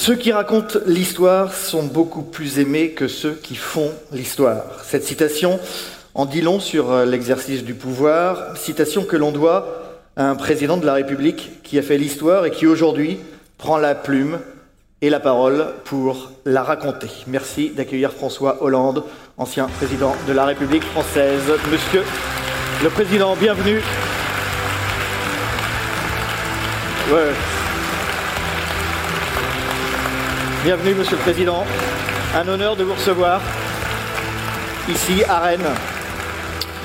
Ceux qui racontent l'histoire sont beaucoup plus aimés que ceux qui font l'histoire. Cette citation en dit long sur euh, l'exercice du pouvoir, citation que l'on doit à un président de la République qui a fait l'histoire et qui aujourd'hui prend la plume et la parole pour la raconter. Merci d'accueillir François Hollande, ancien président de la République française. Monsieur le Président, bienvenue. Bienvenue, Monsieur le Président. Un honneur de vous recevoir ici à Rennes,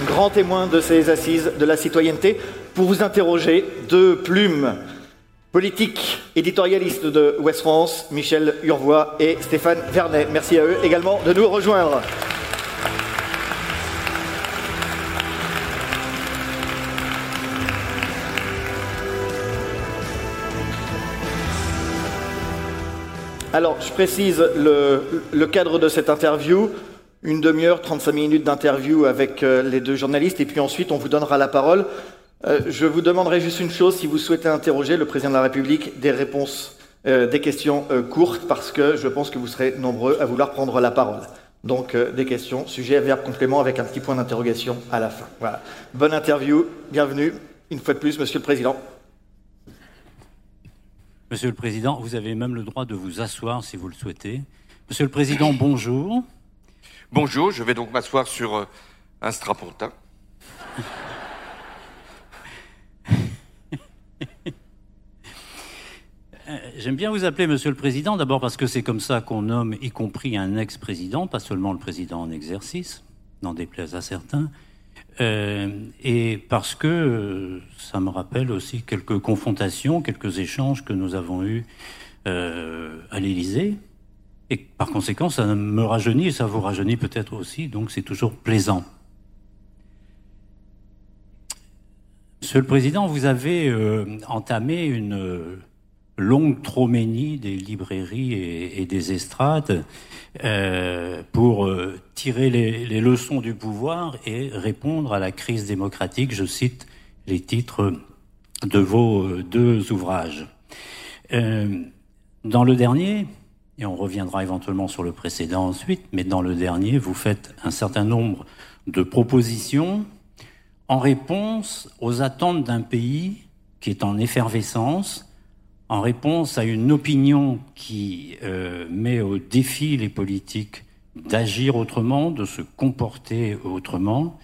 grand témoin de ces assises de la citoyenneté, pour vous interroger de plumes politiques éditorialistes de Ouest France, Michel Urvois et Stéphane Vernet. Merci à eux également de nous rejoindre. Alors, je précise le, cadre de cette interview. Une demi-heure, 35 minutes d'interview avec euh, les deux journalistes, et puis ensuite on vous donnera la parole. Euh, je vous demanderai juste une chose, si vous souhaitez interroger le président de la République, des réponses, euh, des questions courtes, parce que je pense que vous serez nombreux à vouloir prendre la parole. Donc des questions, sujet, verbe, complément, avec un petit point d'interrogation à la fin. Voilà. Bonne interview, bienvenue, une fois de plus, Monsieur le Président. Monsieur le Président, vous avez même le droit de vous asseoir si vous le souhaitez. Monsieur le Président, bonjour. Bonjour, je vais donc m'asseoir sur euh, un strapontin. Euh, j'aime bien vous appeler Monsieur le Président, d'abord parce que c'est comme ça qu'on nomme, y compris un ex-président, pas seulement le président en exercice, n'en déplaise à certains, et parce que euh, ça me rappelle aussi quelques confrontations, quelques échanges que nous avons eus euh, à l'Élysée. Et par conséquent, ça me rajeunit et ça vous rajeunit peut-être aussi, donc c'est toujours plaisant. Monsieur le Président, vous avez entamé une longue troménie des librairies et, des estrades euh, pour euh, tirer les, leçons du pouvoir et répondre à la crise démocratique. Je cite les titres de vos euh, deux ouvrages. dans le dernier, et on reviendra éventuellement sur le précédent ensuite, mais dans le dernier, vous faites un certain nombre de propositions en réponse aux attentes d'un pays qui est en effervescence, en réponse à une opinion qui euh, met au défi les politiques d'agir autrement, de se comporter autrement.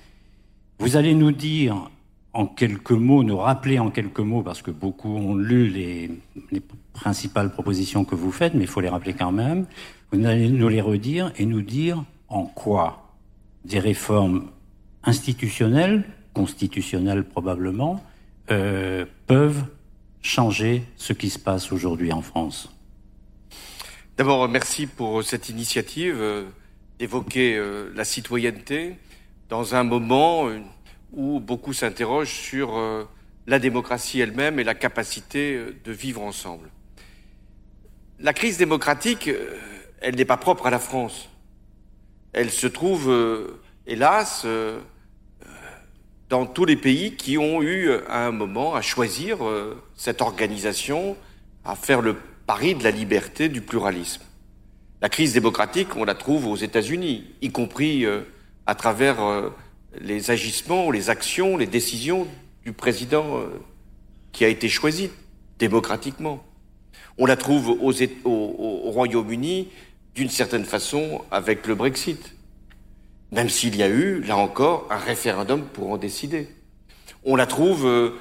Vous allez nous dire en quelques mots, nous rappeler en quelques mots, parce que beaucoup ont lu les, les principales propositions que vous faites, mais il faut les rappeler quand même. Vous allez nous les redire et nous dire en quoi des réformes institutionnelles, constitutionnelles probablement, euh, peuvent changer ce qui se passe aujourd'hui en France D'abord, merci pour cette initiative d'évoquer euh, la citoyenneté dans un moment euh, où beaucoup s'interrogent sur la démocratie elle-même et la capacité de vivre ensemble. La crise démocratique, elle n'est pas propre à la France. Elle se trouve, hélas, dans tous les pays qui ont eu euh, à un moment à choisir euh, cette organisation, à faire le pari de la liberté, du pluralisme. La crise démocratique, on la trouve aux États-Unis, y compris euh, à travers les agissements, les actions, les décisions du président qui a été choisi démocratiquement. On la trouve au, au Royaume-Uni d'une certaine façon avec le Brexit même s'il y a eu, là encore, un référendum pour en décider. On la trouve euh,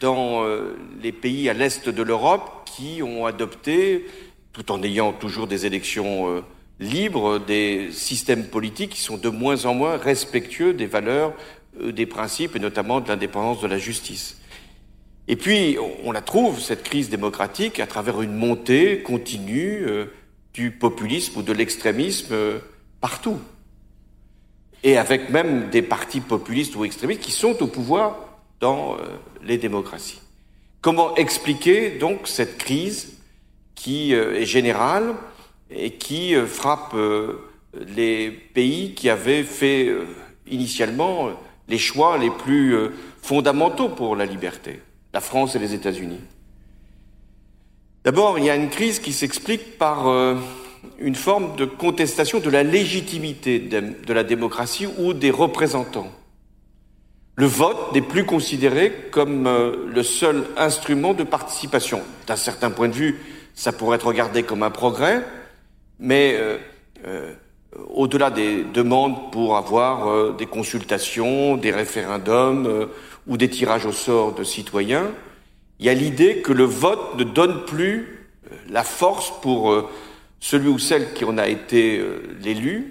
dans euh, les pays à l'est de l'Europe qui ont adopté, tout en ayant toujours des élections euh, libres, des systèmes politiques qui sont de moins en moins respectueux des valeurs, des principes et notamment de l'indépendance de la justice. Et puis, on la trouve, cette crise démocratique, à travers une montée continue du populisme ou de l'extrémisme partout et avec même des partis populistes ou extrémistes qui sont au pouvoir dans euh, les démocraties. Comment expliquer donc cette crise qui euh, est générale et qui euh, frappe les pays qui avaient fait initialement les choix les plus fondamentaux pour la liberté, la France et les États-Unis D'abord, il y a une crise qui s'explique par euh, une forme de contestation de la légitimité de la démocratie ou des représentants. Le vote n'est plus considéré comme euh, le seul instrument de participation. D'un certain point de vue, ça pourrait être regardé comme un progrès, mais euh, au-delà des demandes pour avoir des consultations, des référendums ou des tirages au sort de citoyens, il y a l'idée que le vote ne donne plus euh, la force pour euh, celui ou celle qui en a été euh, l'élu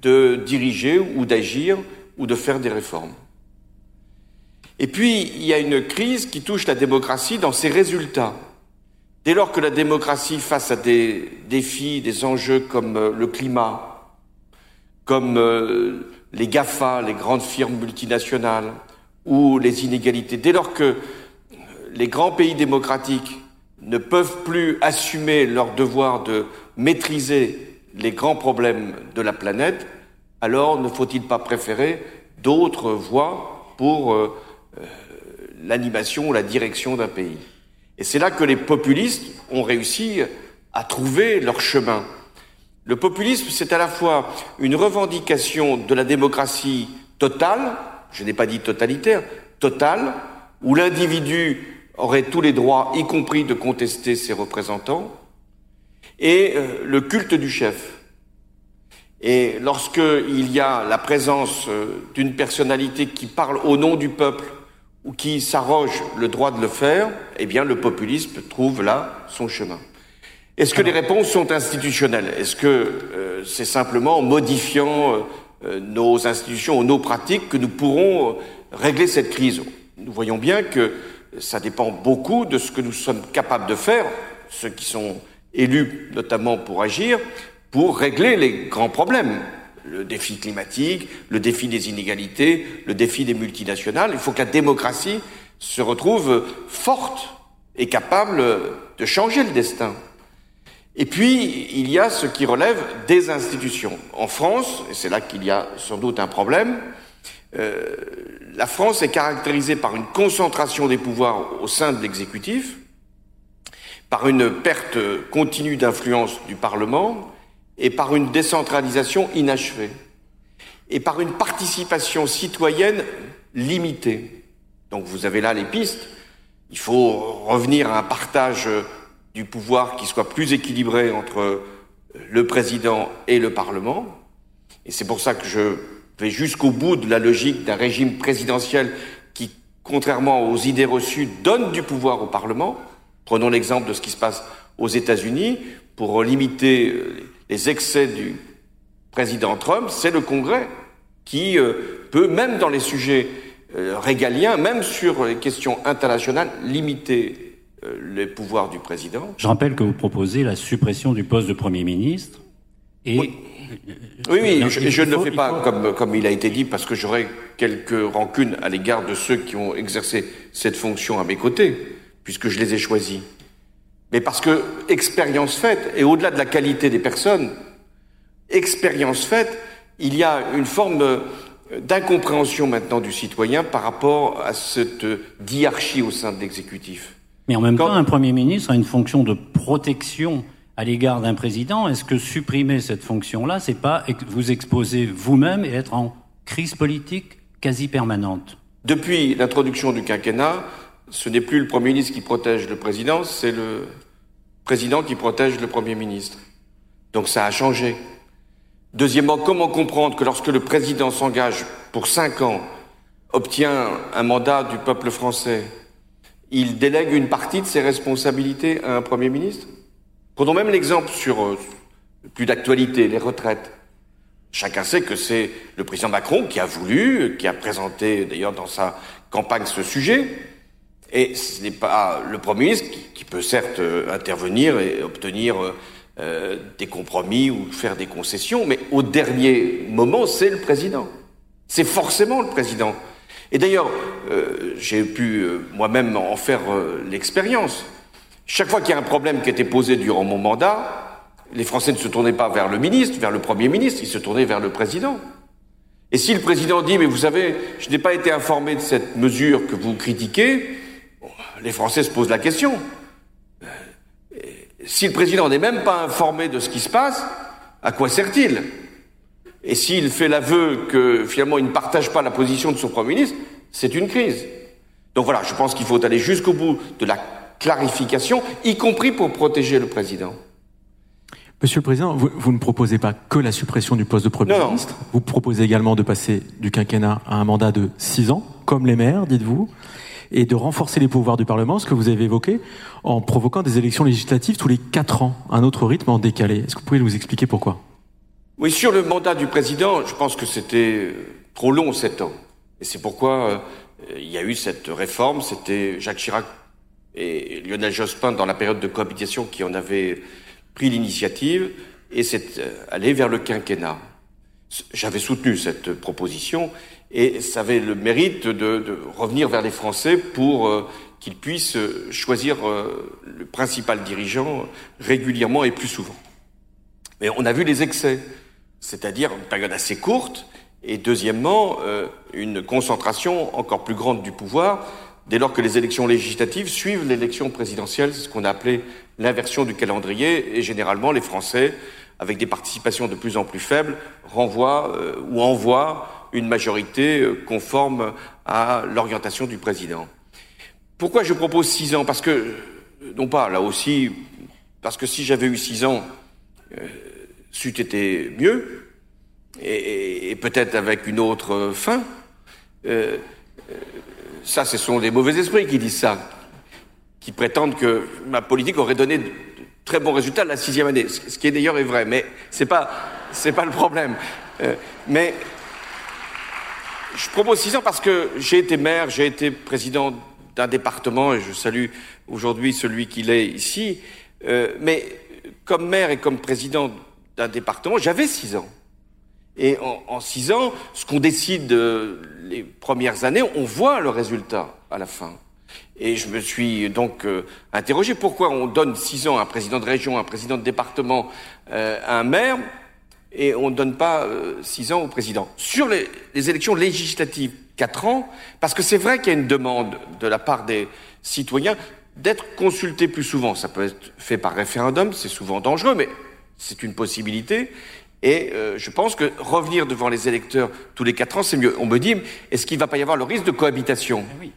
de diriger ou d'agir ou de faire des réformes. Et puis, il y a une crise qui touche la démocratie dans ses résultats. Dès lors que la démocratie, face à des défis, des enjeux comme le climat, comme les GAFA, les grandes firmes multinationales, ou les inégalités, dès lors que les grands pays démocratiques ne peuvent plus assumer leur devoir de maîtriser les grands problèmes de la planète, alors ne faut-il pas préférer d'autres voies pour euh, euh, l'animation ou la direction d'un pays? Et c'est là que les populistes ont réussi à trouver leur chemin. Le populisme, c'est à la fois une revendication de la démocratie totale, je n'ai pas dit totalitaire, totale, où l'individu aurait tous les droits, y compris de contester ses représentants, et euh, le culte du chef. Et lorsqu'il y a la présence euh, d'une personnalité qui parle au nom du peuple ou qui s'arroge le droit de le faire, eh bien le populisme trouve là son chemin. Est-ce que les réponses sont institutionnelles? Est-ce que euh, c'est simplement en modifiant nos institutions ou nos pratiques que nous pourrons régler cette crise? Nous voyons bien que ça dépend beaucoup de ce que nous sommes capables de faire, ceux qui sont élus notamment pour agir, pour régler les grands problèmes. Le défi climatique, le défi des inégalités, le défi des multinationales. Il faut que la démocratie se retrouve forte et capable de changer le destin. Et puis, il y a ce qui relève des institutions. En France, et c'est là qu'il y a sans doute un problème, euh, la France est caractérisée par une concentration des pouvoirs au sein de l'exécutif, par une perte continue d'influence du Parlement et par une décentralisation inachevée et par une participation citoyenne limitée. Donc vous avez là les pistes. Il faut revenir à un partage du pouvoir qui soit plus équilibré entre le président et le Parlement. Et c'est pour ça que je jusqu'au bout de la logique d'un régime présidentiel qui, contrairement aux idées reçues, donne du pouvoir au Parlement. Prenons l'exemple de ce qui se passe aux États-Unis. Pour limiter euh, les excès du président Trump, c'est le Congrès qui euh, peut, même dans les sujets euh, régaliens, même sur les questions internationales, limiter les pouvoirs du président. Je rappelle que vous proposez la suppression du poste de Premier ministre et oui, oui, je, ne le fais pas comme, comme il a été dit parce que j'aurais quelques rancunes à l'égard de ceux qui ont exercé cette fonction à mes côtés, puisque je les ai choisis. Mais parce que expérience faite, et au-delà de la qualité des personnes, expérience faite, il y a une forme d'incompréhension maintenant du citoyen par rapport à cette diarchie au sein de l'exécutif. Mais en même temps, un Premier ministre a une fonction de protection à l'égard d'un président, est-ce que supprimer cette fonction-là, c'est pas vous exposer vous-même et être en crise politique quasi permanente? Depuis l'introduction du quinquennat, ce n'est plus le Premier ministre qui protège le président, c'est le président qui protège le Premier ministre. Donc ça a changé. Deuxièmement, comment comprendre que lorsque le président s'engage pour cinq ans, obtient un mandat du peuple français, il délègue une partie de ses responsabilités à un Premier ministre? Prenons même l'exemple sur euh, plus d'actualité, les retraites. Chacun sait que c'est le président Macron qui a voulu, qui a présenté d'ailleurs dans sa campagne ce sujet, et ce n'est pas le Premier ministre qui, peut certes euh, intervenir et obtenir euh, des compromis ou faire des concessions, mais au dernier moment, c'est le président. C'est forcément le président. Et d'ailleurs, j'ai pu moi-même en faire l'expérience. Chaque fois qu'il y a un problème qui était posé durant mon mandat, les Français ne se tournaient pas vers le ministre, vers le Premier ministre, ils se tournaient vers le président. Et si le président dit, mais vous savez, je n'ai pas été informé de cette mesure que vous critiquez, les Français se posent la question. si le président n'est même pas informé de ce qui se passe, à quoi sert-il? Et s'il fait l'aveu que finalement il ne partage pas la position de son Premier ministre, c'est une crise. Donc voilà, je pense qu'il faut aller jusqu'au bout de la clarification, y compris pour protéger le président. Monsieur le Président, vous, ne proposez pas que la suppression du poste de Premier ministre, vous proposez également de passer du quinquennat à un mandat de six ans, comme les maires, dites-vous, et de renforcer les pouvoirs du Parlement, ce que vous avez évoqué, en provoquant des élections législatives tous les quatre ans, un autre rythme en décalé. Est-ce que vous pouvez nous expliquer pourquoi? Oui, sur le mandat du Président, je pense que c'était trop long, sept ans. Et c'est pourquoi euh, il y a eu cette réforme, c'était Jacques Chirac et Lionel Jospin dans la période de cohabitation qui en avaient pris l'initiative et c'est euh, allé vers le quinquennat. J'avais soutenu cette proposition et ça avait le mérite de, revenir vers les Français pour euh, qu'ils puissent euh, choisir le principal dirigeant régulièrement et plus souvent. Mais on a vu les excès, c'est-à-dire une période assez courte et deuxièmement une concentration encore plus grande du pouvoir dès lors que les élections législatives suivent l'élection présidentielle, c'est ce qu'on a appelé l'inversion du calendrier, et généralement les Français, avec des participations de plus en plus faibles, renvoient euh, ou envoient une majorité euh, conforme à l'orientation du président. Pourquoi je propose six ans? Parce que, euh, non pas là aussi, parce que si j'avais eu six ans, euh, c'eût été mieux, et, peut-être avec une autre fin. Ça, ce sont des mauvais esprits qui disent ça, qui prétendent que ma politique aurait donné de très bons résultats la sixième année, ce qui d'ailleurs est vrai, mais c'est pas pas le problème. Mais je propose six ans parce que j'ai été maire, j'ai été président d'un département et je salue aujourd'hui celui qu'il est ici. Euh, mais comme maire et comme président d'un département, j'avais six ans. Et en, six ans, ce qu'on décide euh, les premières années, on voit le résultat à la fin. Et je me suis donc euh, interrogé pourquoi on donne six ans à un président de région, à un président de département, à un maire, et on ne donne pas six ans au président. Sur les, les élections législatives, quatre ans, parce que c'est vrai qu'il y a une demande de la part des citoyens d'être consultés plus souvent. Ça peut être fait par référendum, c'est souvent dangereux, mais c'est une possibilité. Et euh, je pense que revenir devant les électeurs tous les quatre ans, c'est mieux. On me dit, est-ce qu'il ne va pas y avoir le risque de cohabitation? Eh oui.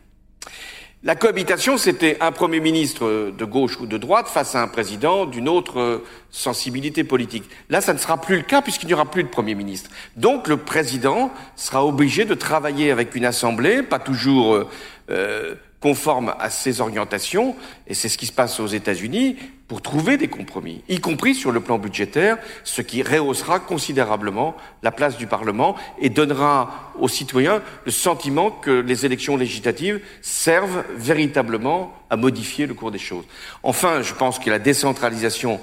La cohabitation, c'était un Premier ministre de gauche ou de droite face à un président d'une autre euh, sensibilité politique. Là, ça ne sera plus le cas puisqu'il n'y aura plus de Premier ministre. Donc, le président sera obligé de travailler avec une assemblée, pas toujours euh, euh conforme à ses orientations, et c'est ce qui se passe aux États-Unis, pour trouver des compromis, y compris sur le plan budgétaire, ce qui rehaussera considérablement la place du Parlement et donnera aux citoyens le sentiment que les élections législatives servent véritablement à modifier le cours des choses. Enfin, je pense que la décentralisation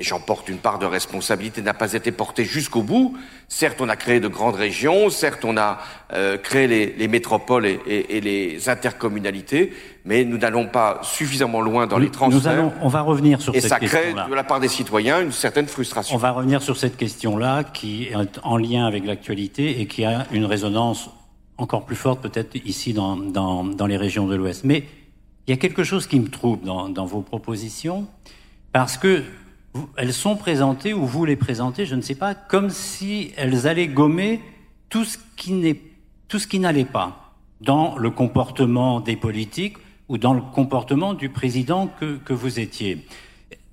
et j'en porte une part de responsabilité, n'a pas été portée jusqu'au bout. Certes, on a créé de grandes régions, certes, on a euh, créé les, métropoles et, les intercommunalités, mais nous n'allons pas suffisamment loin dans les transferts. Nous allons, on va revenir sur et cette question-là. Et ça crée de la part des citoyens une certaine frustration. On va revenir sur cette question-là qui est en lien avec l'actualité et qui a une résonance encore plus forte peut-être ici dans, dans, dans les régions de l'Ouest. Mais il y a quelque chose qui me trouble dans, dans vos propositions, parce que elles sont présentées, ou vous les présentez, je ne sais pas, comme si elles allaient gommer tout ce qui n'est, tout ce qui n'allait pas dans le comportement des politiques ou dans le comportement du président que, que vous étiez.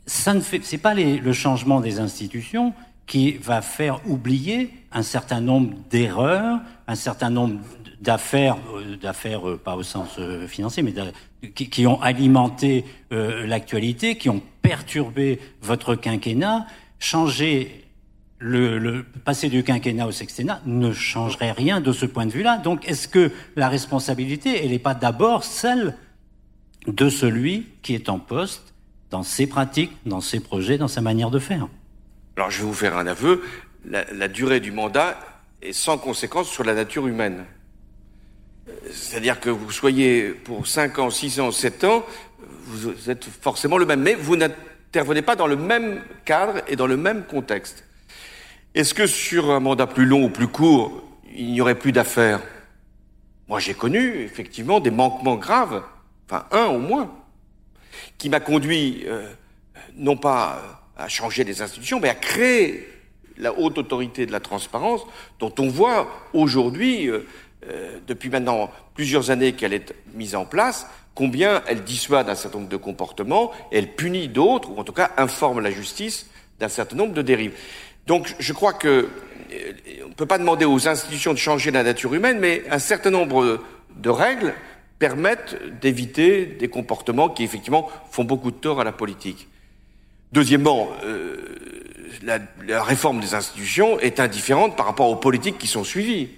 Ça ne fait, c'est pas les, le changement des institutions qui va faire oublier un certain nombre d'erreurs, un certain nombre d'affaires, euh, d'affaires euh, pas au sens euh, financier, mais qui, qui, ont alimenté l'actualité, qui ont perturbé votre quinquennat, changer le, le, passer du quinquennat au sextennat ne changerait rien de ce point de vue-là. Donc, est-ce que la responsabilité, elle n'est pas d'abord celle de celui qui est en poste dans ses pratiques, dans ses projets, dans sa manière de faire? Alors, je vais vous faire un aveu. La, la durée du mandat est sans conséquence sur la nature humaine. C'est-à-dire que vous soyez pour 5 ans, 6 ans, 7 ans, vous êtes forcément le même, mais vous n'intervenez pas dans le même cadre et dans le même contexte. Est-ce que sur un mandat plus long ou plus court, il n'y aurait plus d'affaires? Moi, j'ai connu effectivement des manquements graves, enfin un au moins, qui m'a conduit euh, non pas à changer les institutions, mais à créer la haute autorité de la transparence, dont on voit aujourd'hui, euh, euh, depuis maintenant plusieurs années qu'elle est mise en place, combien elle dissuade un certain nombre de comportements, elle punit d'autres, ou en tout cas informe la justice d'un certain nombre de dérives. Donc je crois que euh, on ne peut pas demander aux institutions de changer la nature humaine, mais un certain nombre de règles permettent d'éviter des comportements qui effectivement font beaucoup de tort à la politique. Deuxièmement, euh, la, réforme des institutions est indifférente par rapport aux politiques qui sont suivies.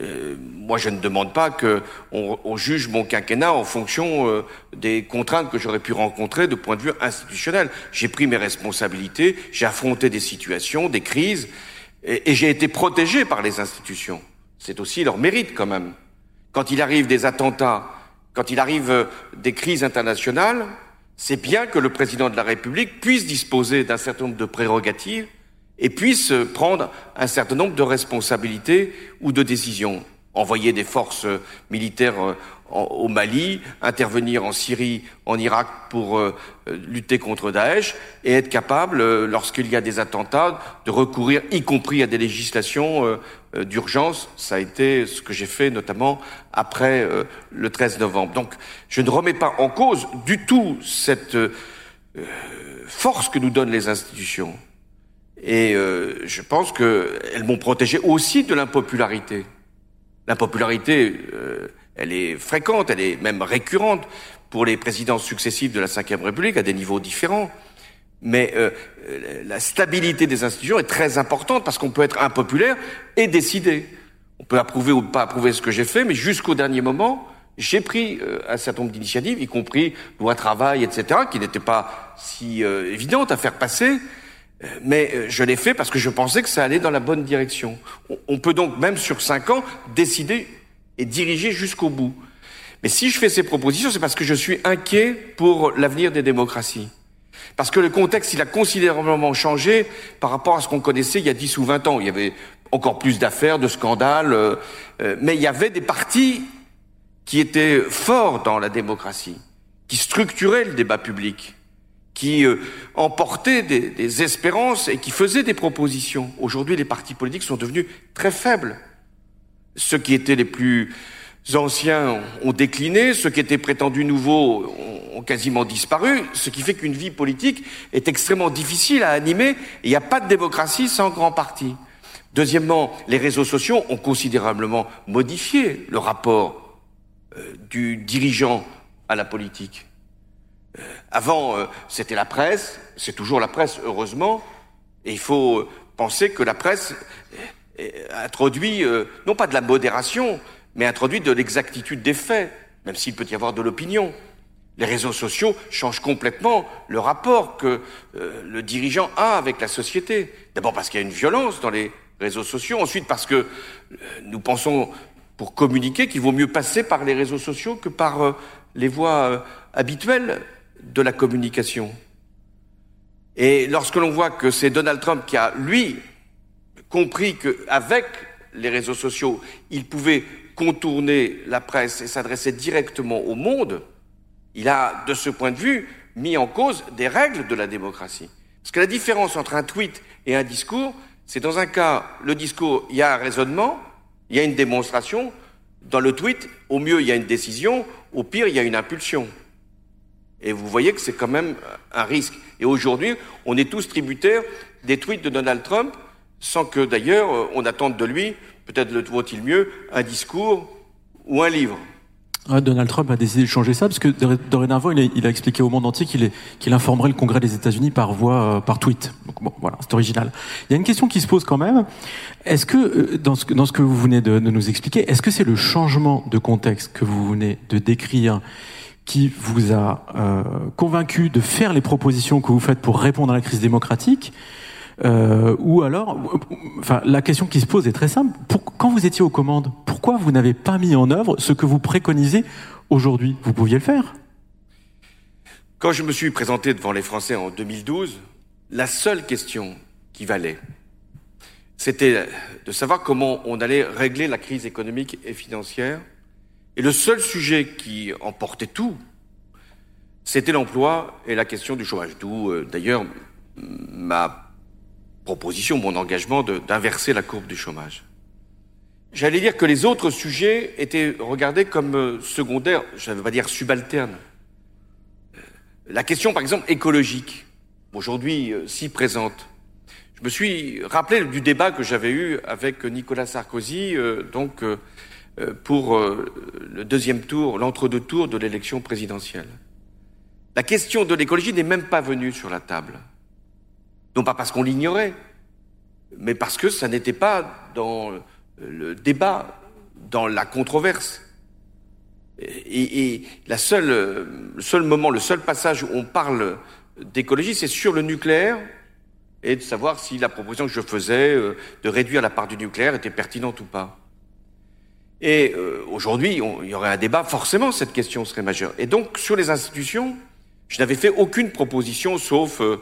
Euh, moi, je ne demande pas qu'on on juge mon quinquennat en fonction euh, des contraintes que j'aurais pu rencontrer de point de vue institutionnel. J'ai pris mes responsabilités, j'ai affronté des situations, des crises, et, et j'ai été protégé par les institutions. C'est aussi leur mérite quand même. Quand il arrive des attentats, quand il arrive euh, des crises internationales, c'est bien que le président de la République puisse disposer d'un certain nombre de prérogatives et puisse prendre un certain nombre de responsabilités ou de décisions. Envoyer des forces militaires au Mali, intervenir en Syrie, en Irak pour euh, lutter contre Daesh et être capable, euh, lorsqu'il y a des attentats, de recourir, y compris à des législations euh, d'urgence. Ça a été ce que j'ai fait notamment après le 13 novembre. Donc je ne remets pas en cause du tout cette force que nous donnent les institutions. Et je pense qu'elles m'ont protégé aussi de l'impopularité. L'impopularité elle est fréquente, elle est même récurrente pour les présidents successifs de la Ve République à des niveaux différents. Mais euh, la stabilité des institutions est très importante parce qu'on peut être impopulaire et décider. On peut approuver ou pas approuver ce que j'ai fait, mais jusqu'au dernier moment, j'ai pris euh, un certain nombre d'initiatives, y compris loi travail, etc., qui n'étaient pas si euh, évidentes à faire passer, mais je l'ai fait parce que je pensais que ça allait dans la bonne direction. On peut donc, même sur cinq ans, décider et diriger jusqu'au bout. Mais si je fais ces propositions, c'est parce que je suis inquiet pour l'avenir des démocraties. Parce que le contexte, il a considérablement changé par rapport à ce qu'on connaissait il y a 10 ou 20 ans. Il y avait encore plus d'affaires, de scandales, euh, euh, mais il y avait des partis qui étaient forts dans la démocratie, qui structuraient le débat public, qui euh, emportaient des, espérances et qui faisaient des propositions. Aujourd'hui, les partis politiques sont devenus très faibles. Ceux qui étaient les plus anciens ont décliné, ceux qui étaient prétendus nouveaux ont quasiment disparu, ce qui fait qu'une vie politique est extrêmement difficile à animer il n'y a pas de démocratie sans grand parti. Deuxièmement, les réseaux sociaux ont considérablement modifié le rapport euh, du dirigeant à la politique. Euh, avant, euh, c'était la presse, c'est toujours la presse, heureusement, et il faut penser que la presse introduit, euh, non pas de la modération, mais introduit de l'exactitude des faits, même s'il peut y avoir de l'opinion. Les réseaux sociaux changent complètement le rapport que euh, le dirigeant a avec la société. D'abord parce qu'il y a une violence dans les réseaux sociaux, ensuite parce que euh, nous pensons, pour communiquer, qu'il vaut mieux passer par les réseaux sociaux que par les voies habituelles de la communication. Et lorsque l'on voit que c'est Donald Trump qui a, lui, compris qu'avec les réseaux sociaux, il pouvait contourner la presse et s'adresser directement au monde, il a, de ce point de vue, mis en cause des règles de la démocratie. Parce que la différence entre un tweet et un discours, c'est dans un cas, le discours, il y a un raisonnement, il y a une démonstration. Dans le tweet, au mieux, il y a une décision, au pire, il y a une impulsion. Et vous voyez que c'est quand même un risque. Et aujourd'hui, on est tous tributaires des tweets de Donald Trump sans que d'ailleurs euh, on attende de lui, peut-être le vaut-il mieux, un discours ou un livre. Donald Trump a décidé de changer ça parce que dorénavant, il a, expliqué au monde entier qu'il informerait le Congrès des États-Unis par voie, euh, par tweet. Donc bon, voilà, c'est original. Il y a une question qui se pose quand même. Est-ce que euh, dans ce, que vous venez de nous expliquer, est-ce que c'est le changement de contexte que vous venez de décrire qui vous a convaincu de faire les propositions que vous faites pour répondre à la crise démocratique euh, ou alors, enfin, la question qui se pose est très simple. quand vous étiez aux commandes, pourquoi vous n'avez pas mis en œuvre ce que vous préconisez aujourd'hui? Vous pouviez le faire. Quand je me suis présenté devant les Français en 2012, la seule question qui valait, c'était de savoir comment on allait régler la crise économique et financière. Et le seul sujet qui emportait tout, c'était l'emploi et la question du chômage. D'où euh, d'ailleurs ma proposition, mon engagement d'inverser la courbe du chômage. J'allais dire que les autres sujets étaient regardés comme euh, secondaires, je ne veux pas dire subalternes. Euh, la question, par exemple, écologique, aujourd'hui si présente. Je me suis rappelé du débat que j'avais eu avec Nicolas Sarkozy, donc pour le deuxième tour, l'entre-deux tours de l'élection présidentielle. La question de l'écologie n'est même pas venue sur la table. Non pas parce qu'on l'ignorait, mais parce que ça n'était pas dans le débat, dans la controverse. Et, le seul moment, le seul passage où on parle d'écologie, c'est sur le nucléaire et de savoir si la proposition que je faisais euh, de réduire la part du nucléaire était pertinente ou pas. Et euh, aujourd'hui, il y aurait un débat, forcément, cette question serait majeure. Et donc, sur les institutions, je n'avais fait aucune proposition sauf euh,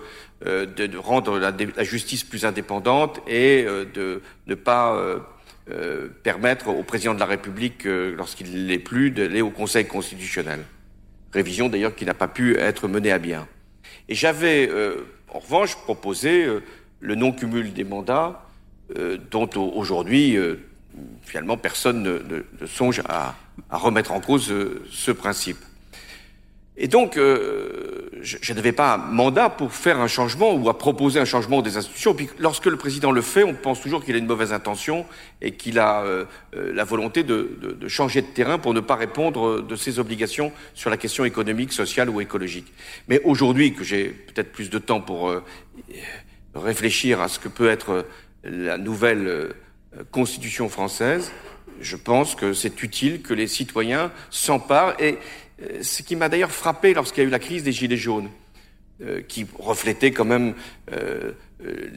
euh, de, rendre la, justice plus indépendante et euh, de ne pas permettre au président de la République, lorsqu'il l'est plus, d'aller au Conseil constitutionnel. Révision d'ailleurs qui n'a pas pu être menée à bien. Et j'avais en revanche proposé le non-cumul des mandats, dont aujourd'hui finalement personne ne, songe à, remettre en cause ce principe. Et donc, euh, je, n'avais pas un mandat pour faire un changement ou à proposer un changement des institutions. Puis, lorsque le président le fait, on pense toujours qu'il a une mauvaise intention et qu'il a euh, euh, la volonté de, de, changer de terrain pour ne pas répondre de ses obligations sur la question économique, sociale ou écologique. Mais aujourd'hui, que j'ai peut-être plus de temps pour réfléchir à ce que peut être la nouvelle constitution française, je pense que c'est utile que les citoyens s'emparent et euh, ce qui m'a d'ailleurs frappé lorsqu'il y a eu la crise des Gilets jaunes, euh, qui reflétait quand même euh,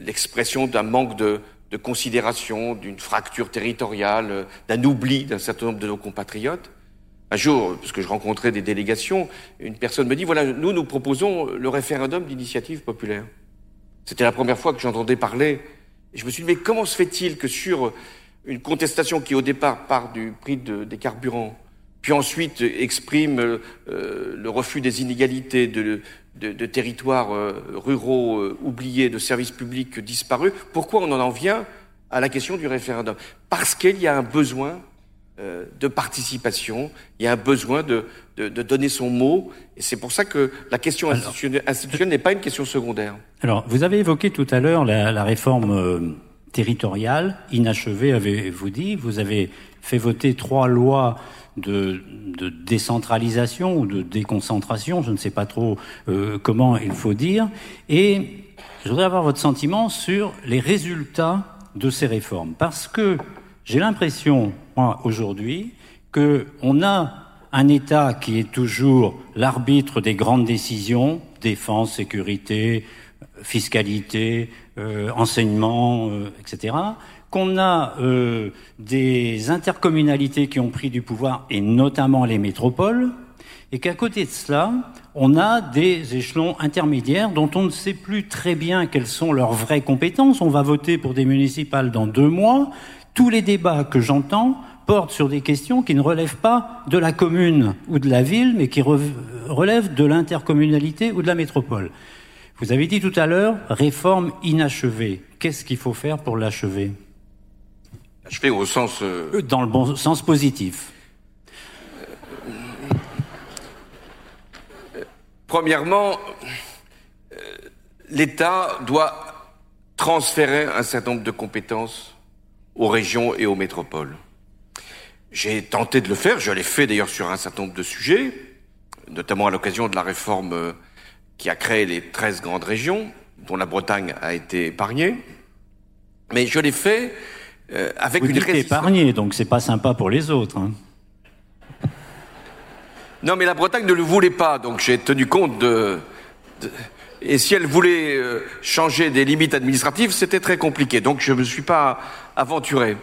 l'expression d'un manque de, considération, d'une fracture territoriale, d'un oubli d'un certain nombre de nos compatriotes. Un jour, parce que je rencontrais des délégations, une personne me dit, voilà, nous, nous proposons le référendum d'initiative populaire. C'était la première fois que j'entendais parler. Je me suis dit, mais comment se fait-il que sur une contestation qui, au départ, part du prix des carburants, puis ensuite exprime euh, le refus des inégalités de, territoires euh, ruraux euh, oubliés, de services publics disparus, pourquoi on en vient à la question du référendum? Parce qu'il y a un besoin de participation, il y a un besoin de, de, donner son mot, et c'est pour ça que la question institutionnelle n'est pas une question secondaire. Alors, vous avez évoqué tout à l'heure la, la, réforme territoriale, inachevée, avez-vous dit, vous avez fait voter trois lois de, de, décentralisation ou de déconcentration, je ne sais pas trop euh, comment il faut dire, et je voudrais avoir votre sentiment sur les résultats de ces réformes, parce que j'ai l'impression, moi, aujourd'hui, qu'on a un État qui est toujours l'arbitre des grandes décisions, défense, sécurité, fiscalité, euh, enseignement, euh, etc., qu'on a euh, des intercommunalités qui ont pris du pouvoir, et notamment les métropoles, et qu'à côté de cela, on a des échelons intermédiaires dont on ne sait plus très bien quelles sont leurs vraies compétences. On va voter pour des municipales dans deux mois. Tous les débats que j'entends portent sur des questions qui ne relèvent pas de la commune ou de la ville, mais qui relèvent de l'intercommunalité ou de la métropole. Vous avez dit tout à l'heure, réforme inachevée. Qu'est-ce qu'il faut faire pour l'achever? Fais au sens... Euh, euh, dans le bon sens positif. Premièrement, euh, l'État doit transférer un certain nombre de compétences aux régions et aux métropoles. J'ai tenté de le faire, je l'ai fait d'ailleurs sur un certain nombre de sujets, notamment à l'occasion de la réforme qui a créé les 13 grandes régions, dont la Bretagne a été épargnée. Mais je l'ai fait euh, avec Vous une dites épargné, donc c'est pas sympa pour les autres. Hein. Non, mais la Bretagne ne le voulait pas, donc j'ai tenu compte de, Et si elle voulait euh, changer des limites administratives, c'était très compliqué, donc je ne me suis pas aventuré.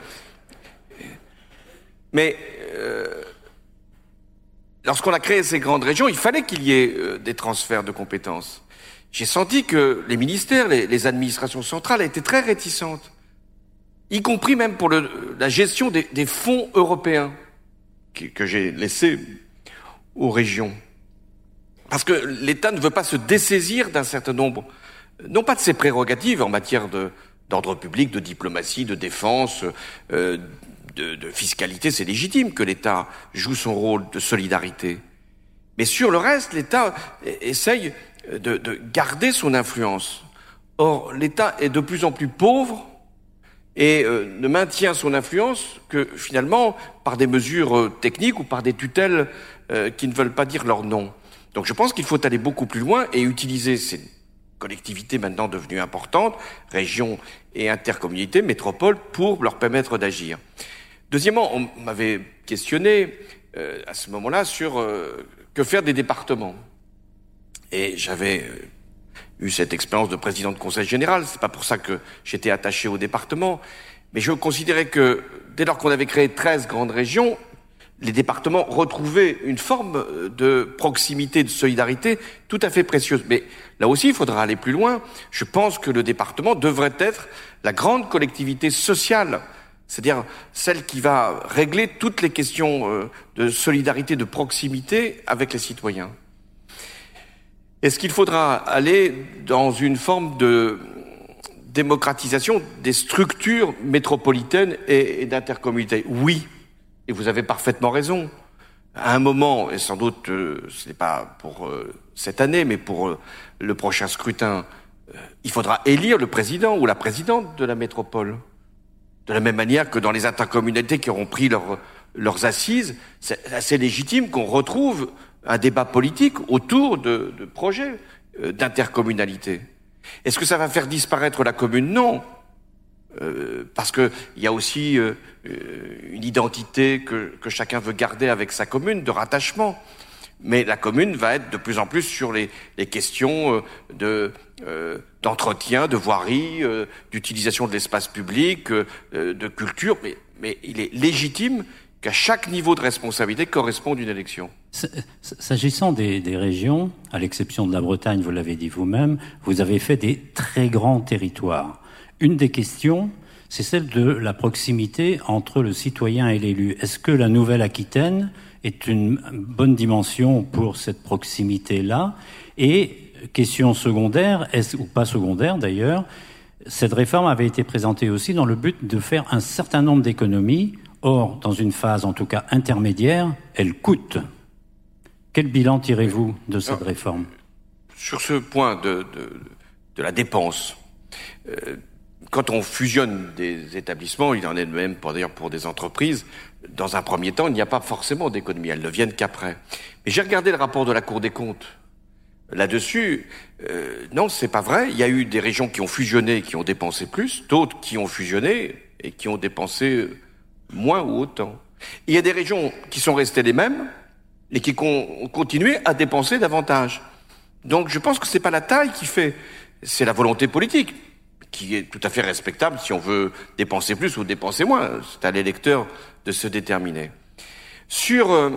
Mais euh, lorsqu'on a créé ces grandes régions, il fallait qu'il y ait des transferts de compétences. J'ai senti que les ministères, les, administrations centrales étaient très réticentes y compris même pour la gestion des, fonds européens que, que j'ai laissés aux régions. parce que l'État ne veut pas se dessaisir d'un certain nombre, non pas de ses prérogatives en matière d'ordre public, de diplomatie, de défense, euh, de, fiscalité, c'est légitime que l'État joue son rôle de solidarité. Mais sur le reste, l'État essaye de, de, garder son influence. Or, l'État est de plus en plus pauvre et euh, ne maintient son influence que finalement par des mesures euh, techniques ou par des tutelles euh, qui ne veulent pas dire leur nom. Donc je pense qu'il faut aller beaucoup plus loin et utiliser ces collectivités maintenant devenues importantes, régions et intercommunautés, métropoles, pour leur permettre d'agir. Deuxièmement, on m'avait questionné euh, à ce moment-là sur euh, que faire des départements. Et j'avais euh, eu cette expérience de président de conseil général. C'est pas pour ça que j'étais attaché au département, mais je considérais que dès lors qu'on avait créé 13 grandes régions, les départements retrouvaient une forme de proximité, de solidarité tout à fait précieuse. Mais là aussi, il faudra aller plus loin. Je pense que le département devrait être la grande collectivité sociale, c'est-à-dire celle qui va régler toutes les questions euh, de solidarité, de proximité avec les citoyens. Est-ce qu'il faudra aller dans une forme de démocratisation des structures métropolitaines et d'intercommunauté Oui, et vous avez parfaitement raison. À un moment, et sans doute euh, ce n'est pas pour euh, cette année, mais pour euh, le prochain scrutin, il faudra élire le président ou la présidente de la métropole. De la même manière que dans les intercommunalités qui auront pris leur, leurs assises, c'est assez légitime qu'on retrouve un débat politique autour de, projets d'intercommunalité. Est-ce que ça va faire disparaître la commune? Non. Euh, parce qu'il y a aussi euh, une identité que, que, chacun veut garder avec sa commune, de rattachement. Mais la commune va être de plus en plus sur les, les questions euh, de d'entretien, de voirie, d'utilisation de l'espace public, de culture. Mais, mais il est légitime qu'à chaque niveau de responsabilité corresponde une élection. S'agissant des, des, régions, à l'exception de la Bretagne, vous l'avez dit vous-même, vous avez fait des très grands territoires. Une des questions, c'est celle de la proximité entre le citoyen et l'élu. Est-ce que la Nouvelle-Aquitaine est une bonne dimension pour cette proximité-là? Et question secondaire, est ou pas secondaire d'ailleurs, cette réforme avait été présentée aussi dans le but de faire un certain nombre d'économies. Or, dans une phase en tout cas intermédiaire, elle coûte. Quel bilan tirez-vous de cette réforme? Sur ce point de, de, de la dépense, euh, quand on fusionne des établissements, il en est de même pour d'ailleurs pour des entreprises, dans un premier temps, il n'y a pas forcément d'économie, elles ne viennent qu'après. Mais j'ai regardé le rapport de la Cour des comptes. Là-dessus, euh, non, c'est pas vrai. Il y a eu des régions qui ont fusionné qui ont dépensé plus, d'autres qui ont fusionné et qui ont dépensé moins ou autant. il y a des régions qui sont restées les mêmes et qui ont continué à dépenser davantage. Donc je pense que c'est pas la taille qui fait, c'est la volonté politique qui est tout à fait respectable si on veut dépenser plus ou dépenser moins. C'est à l'électeur de se déterminer. Sur euh,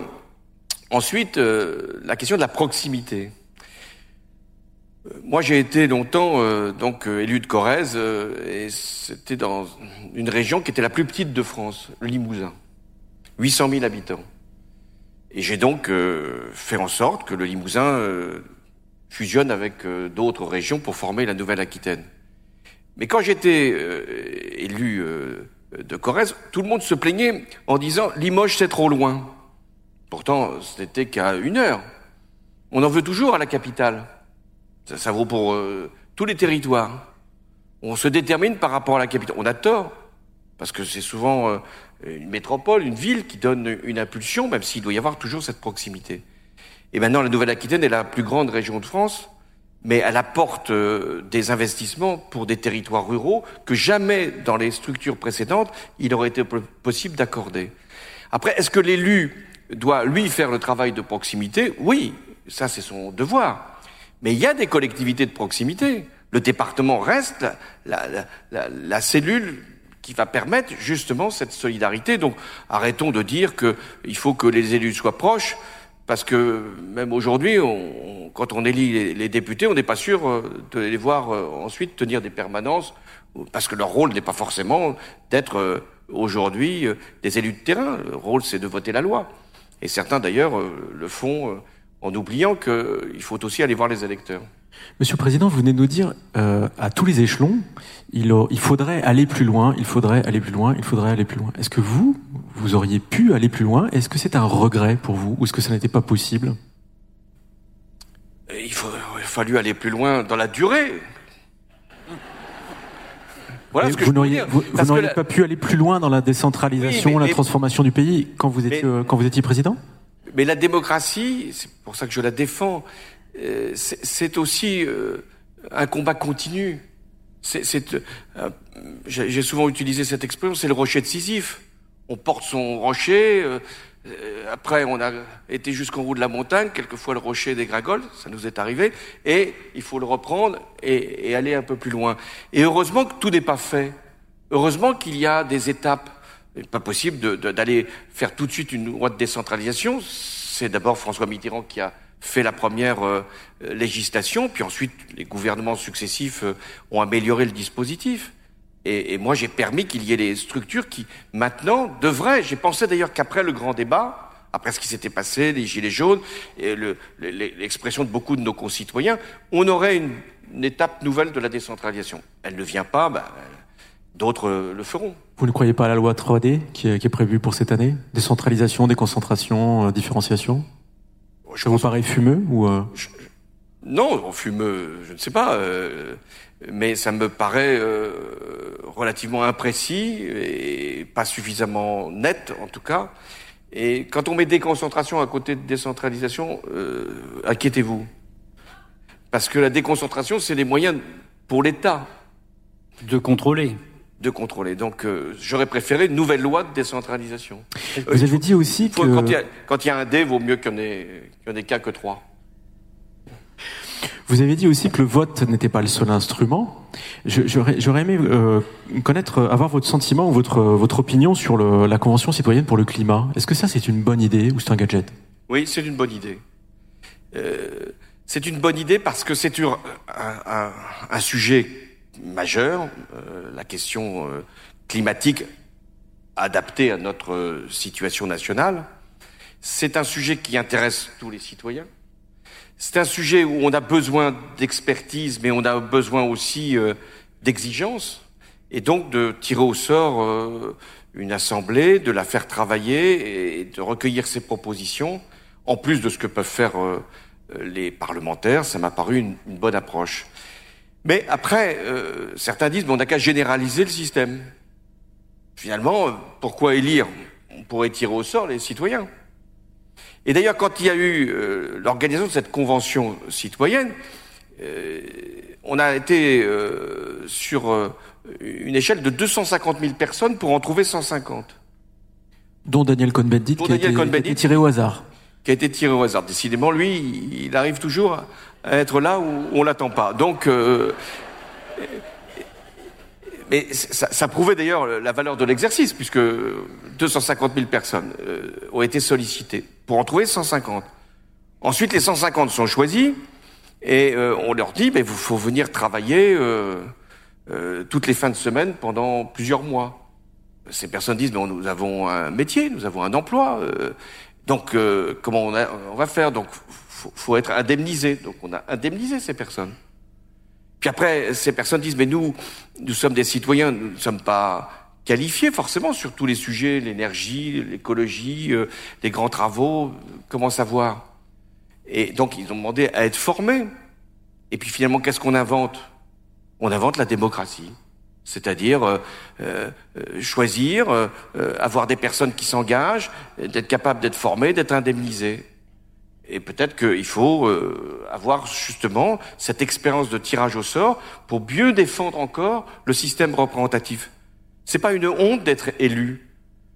ensuite euh, la question de la proximité. Euh, moi, j'ai été longtemps euh, donc élu de Corrèze et c'était dans une région qui était la plus petite de France, le Limousin, 800 000 habitants. Et j'ai donc fait en sorte que le Limousin fusionne avec d'autres régions pour former la Nouvelle-Aquitaine. Mais quand j'étais euh, élu euh, de Corrèze, tout le monde se plaignait en disant Limoges c'est trop loin. Pourtant, ce n'était qu'à une heure. On en veut toujours à la capitale. Ça, ça vaut pour euh, tous les territoires. On se détermine par rapport à la capitale. On a tort, parce que c'est souvent une métropole, une ville qui donne une impulsion, même s'il doit y avoir toujours cette proximité. Et maintenant, la Nouvelle-Aquitaine est la plus grande région de France mais elle apporte euh, des investissements pour des territoires ruraux que jamais dans les structures précédentes il aurait été possible d'accorder. Après, est-ce que l'élu doit, lui, faire le travail de proximité? Oui, ça c'est son devoir. Mais il y a des collectivités de proximité. Le département reste la, la, cellule qui va permettre justement cette solidarité. Donc arrêtons de dire qu'il faut que les élus soient proches. Parce que même aujourd'hui, quand on élit les, les députés, on n'est pas sûr euh, de les voir euh, ensuite tenir des permanences, parce que leur rôle n'est pas forcément d'être euh, aujourd'hui des élus de terrain. Le rôle, c'est de voter la loi. Et certains, d'ailleurs, le font en oubliant qu'il faut aussi aller voir les électeurs. Monsieur le Président, vous venez de nous dire euh, à tous les échelons, il, il, faudrait aller plus loin, il faudrait aller plus loin, il faudrait aller plus loin. Est-ce que vous, vous auriez pu aller plus loin? Est-ce que c'est un regret pour vous ou est-ce que ça n'était pas possible? Il, faut, il a fallu aller plus loin dans la durée. Voilà ce que vous n'auriez pas pu aller plus loin dans la décentralisation, la transformation du pays quand vous étiez, euh, quand vous étiez président? Mais la démocratie, c'est pour ça que je la défends, euh, c'est aussi euh, un combat continu. C'est, euh, j'ai souvent utilisé cette expression, c'est le rocher de Sisyphe. On porte son rocher, après on a été jusqu'en haut de la montagne, quelquefois le rocher dégringole, ça nous est arrivé, et il faut le reprendre et, et aller un peu plus loin. Et heureusement que tout n'est pas fait. Heureusement qu'il y a des étapes. Il pas possible d'aller faire tout de suite une loi de décentralisation. C'est d'abord François Mitterrand qui a fait la première euh, législation, puis ensuite les gouvernements successifs euh, ont amélioré le dispositif. Et, moi, j'ai permis qu'il y ait des structures qui, maintenant, devraient. J'ai pensé d'ailleurs qu'après le grand débat, après ce qui s'était passé, les gilets jaunes, l'expression de beaucoup de nos concitoyens, on aurait une, étape nouvelle de la décentralisation. Elle ne vient pas, ben, d'autres le feront. Vous ne croyez pas à la loi 3D qui est, prévue pour cette année? Décentralisation, déconcentration, euh, différenciation? Ça vous paraît fumeux ou euh... Non, fumeux, je ne sais pas, euh, mais ça me paraît euh, relativement imprécis et pas suffisamment net en tout cas. Et quand on met déconcentration à côté de décentralisation, euh, inquiétez-vous, parce que la déconcentration, c'est les moyens pour l'État de contrôler de contrôler. Donc euh, j'aurais préféré une nouvelle loi de décentralisation. Vous avez dit aussi que... Quand il, y a, quand il y a un dé, vaut mieux qu'il n'y en, ait, qu'un que trois. Vous avez dit aussi que le vote n'était pas le seul instrument. J'aurais aimé euh, connaître, avoir votre sentiment ou votre, votre opinion sur le, la Convention citoyenne pour le climat. Est-ce que ça, c'est une bonne idée ou c'est un gadget? Oui, c'est une bonne idée. Euh, c'est une bonne idée parce que c'est un, un, un, sujet majeure, euh, la question euh, climatique adaptée à notre situation nationale. C'est un sujet qui intéresse tous les citoyens. C'est un sujet où on a besoin d'expertise, mais on a besoin aussi euh, d'exigence, et donc de tirer au sort euh, une assemblée, de la faire travailler et de recueillir ses propositions, en plus de ce que peuvent faire euh, les parlementaires. Ça m'a paru une, une bonne approche. Mais après, euh, certains disent, bon, on n'a qu'à généraliser le système. Finalement, euh, pourquoi élire? On pourrait tirer au sort les citoyens. Et d'ailleurs, quand il y a eu euh, l'organisation de cette convention citoyenne, euh, on a été euh, sur une échelle de 250 000 personnes pour en trouver 150. Dont Daniel Cohn-Bendit, qui, qui, a été tiré au hasard. Qui a été tiré au hasard. Décidément, lui, il arrive toujours à être là où on l'attend pas. Donc, euh, mais ça, prouvait d'ailleurs la valeur de l'exercice, puisque 250 000 personnes euh, ont été sollicitées pour en trouver 150. Ensuite, les 150 sont choisis et euh, on leur dit, il faut venir travailler euh, toutes les fins de semaine pendant plusieurs mois. Ces personnes disent, mais nous avons un métier, nous avons un emploi, euh, donc comment on, va faire? Donc faut, faut être indemnisé. Donc on a indemnisé ces personnes. Puis après, ces personnes disent, mais nous, nous sommes des citoyens, nous ne sommes pas qualifiés forcément sur tous les sujets, l'énergie, l'écologie, euh, les grands travaux, comment savoir? Et donc ils ont demandé à être formés. Et puis finalement, qu'est-ce qu'on invente? On invente la démocratie. C'est-à-dire euh, euh, choisir, euh, avoir des personnes qui s'engagent, d'être capable d'être formés, d'être indemnisés. Et peut-être qu'il faut avoir justement cette expérience de tirage au sort pour mieux défendre encore le système représentatif. C'est pas une honte d'être élu.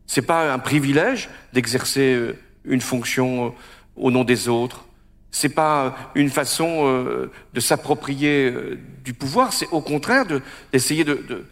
C'est pas un privilège d'exercer une fonction au nom des autres. C'est pas une façon euh, de s'approprier euh, du pouvoir. C'est au contraire d'essayer de,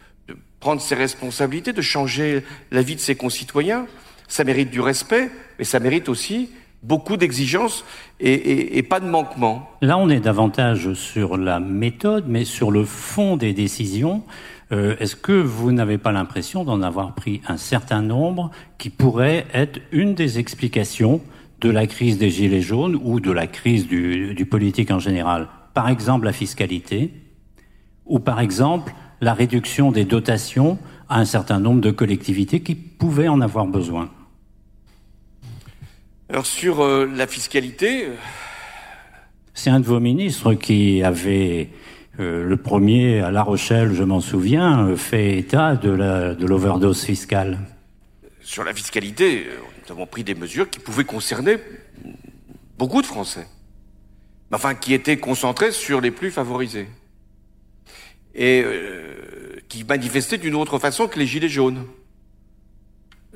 prendre ses responsabilités, de changer la vie de ses concitoyens. Ça mérite du respect, mais ça mérite aussi beaucoup d'exigences et, pas de manquement. Là, on est davantage sur la méthode, mais sur le fond des décisions. Euh, Est-ce que vous n'avez pas l'impression d'en avoir pris un certain nombre qui pourrait être une des explications de la crise des Gilets jaunes ou de la crise du, du politique en général. Par exemple, la fiscalité, ou par exemple, la réduction des dotations à un certain nombre de collectivités qui pouvaient en avoir besoin. Alors sur euh, la fiscalité... Euh, C'est un de vos ministres qui avait, euh, le premier à La Rochelle, je m'en souviens, fait état de l'overdose de fiscale. Sur la fiscalité, nous avons pris des mesures qui pouvaient concerner beaucoup de Français, enfin qui étaient concentrées sur les plus favorisés et euh, qui manifestaient d'une autre façon que les gilets jaunes.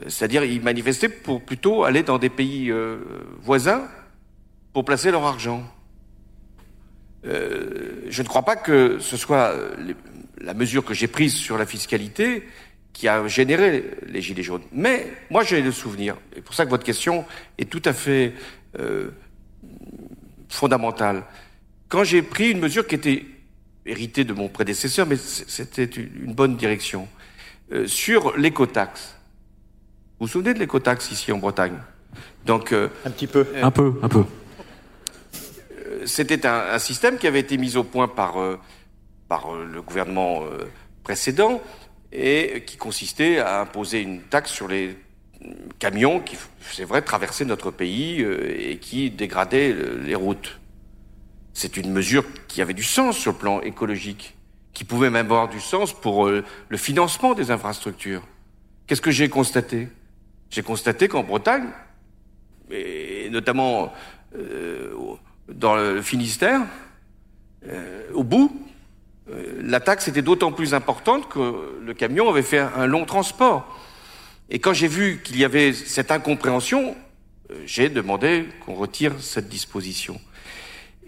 C'est-à-dire, ils manifestaient pour plutôt aller dans des pays euh, voisins pour placer leur argent. Euh, je ne crois pas que ce soit la mesure que j'ai prise sur la fiscalité qui a généré les gilets jaunes. Mais moi, j'ai le souvenir, et c'est pour ça que votre question est tout à fait fondamentale. Quand j'ai pris une mesure qui était hérité de mon prédécesseur, mais c'était une bonne direction. Euh, sur l'écotaxe. Vous vous souvenez de l'écotaxe ici en Bretagne? Donc euh, un petit peu, un peu, un peu. Euh, c'était un, système qui avait été mis au point par par le gouvernement précédent et qui consistait à imposer une taxe sur les camions qui, c'est vrai, traversaient notre pays et qui dégradaient les routes. C'est une mesure qui avait du sens sur le plan écologique, qui pouvait même avoir du sens pour euh, le financement des infrastructures. Qu'est-ce que j'ai constaté? J'ai constaté qu'en Bretagne, et notamment euh, dans le Finistère, euh, au bout, la taxe était d'autant plus importante que le camion avait fait un long transport. Et quand j'ai vu qu'il y avait cette incompréhension, j'ai demandé qu'on retire cette disposition.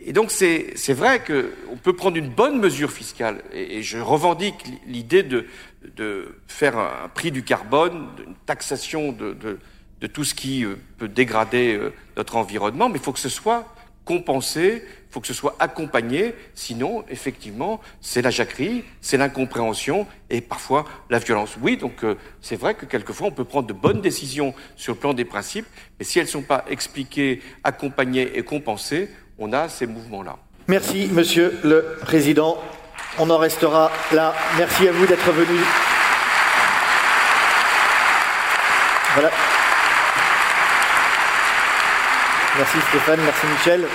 Et donc c'est vrai qu'on peut prendre une bonne mesure fiscale, et, je revendique l'idée de, de, faire un prix du carbone, une taxation de, de, tout ce qui euh, peut dégrader euh, notre environnement, mais il faut que ce soit compensé, il faut que ce soit accompagné, sinon effectivement c'est la jacquerie, c'est l'incompréhension et parfois la violence. Oui, donc euh, c'est vrai que quelquefois on peut prendre de bonnes décisions sur le plan des principes, mais si elles ne sont pas expliquées, accompagnées et compensées, on a ces mouvements-là. Merci, Monsieur le Président. On en restera là. Merci à vous d'être venu. Voilà. Merci Stéphane, merci Michel.